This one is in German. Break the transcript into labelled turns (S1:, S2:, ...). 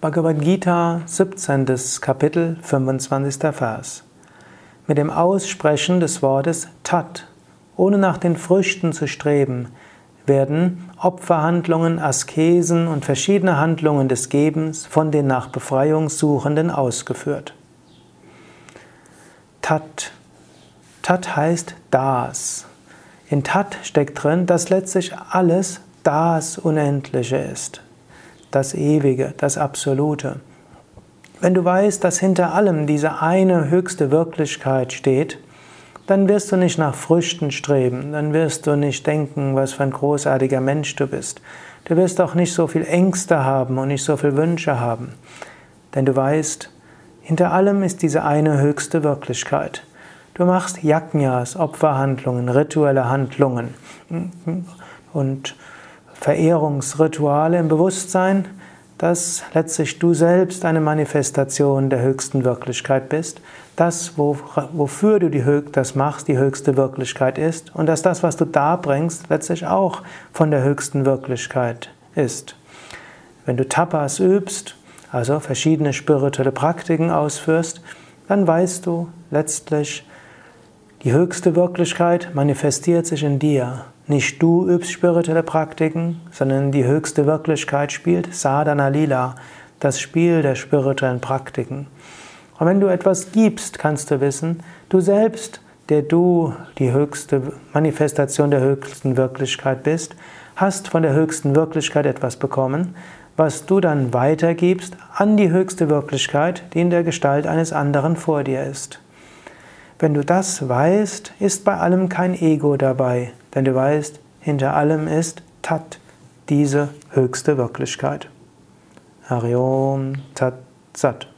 S1: Bhagavad Gita, 17. Kapitel, 25. Vers. Mit dem Aussprechen des Wortes Tat, ohne nach den Früchten zu streben, werden Opferhandlungen, Askesen und verschiedene Handlungen des Gebens von den nach Befreiung Suchenden ausgeführt. Tat. Tat heißt das. In Tat steckt drin, dass letztlich alles das Unendliche ist das Ewige, das Absolute. Wenn du weißt, dass hinter allem diese eine höchste Wirklichkeit steht, dann wirst du nicht nach Früchten streben, dann wirst du nicht denken, was für ein großartiger Mensch du bist. Du wirst auch nicht so viel Ängste haben und nicht so viel Wünsche haben. Denn du weißt, hinter allem ist diese eine höchste Wirklichkeit. Du machst Yajnas, Opferhandlungen, rituelle Handlungen und Verehrungsrituale im Bewusstsein, dass letztlich du selbst eine Manifestation der höchsten Wirklichkeit bist, das, wofür du die, das machst, die höchste Wirklichkeit ist und dass das, was du darbringst, letztlich auch von der höchsten Wirklichkeit ist. Wenn du Tapas übst, also verschiedene spirituelle Praktiken ausführst, dann weißt du letztlich, die höchste Wirklichkeit manifestiert sich in dir. Nicht du übst spirituelle Praktiken, sondern die höchste Wirklichkeit spielt Sadhana Lila, das Spiel der spirituellen Praktiken. Und wenn du etwas gibst, kannst du wissen, du selbst, der du die höchste Manifestation der höchsten Wirklichkeit bist, hast von der höchsten Wirklichkeit etwas bekommen, was du dann weitergibst an die höchste Wirklichkeit, die in der Gestalt eines anderen vor dir ist. Wenn du das weißt, ist bei allem kein Ego dabei, denn du weißt, hinter allem ist Tat, diese höchste Wirklichkeit. Hariom Tat Sat.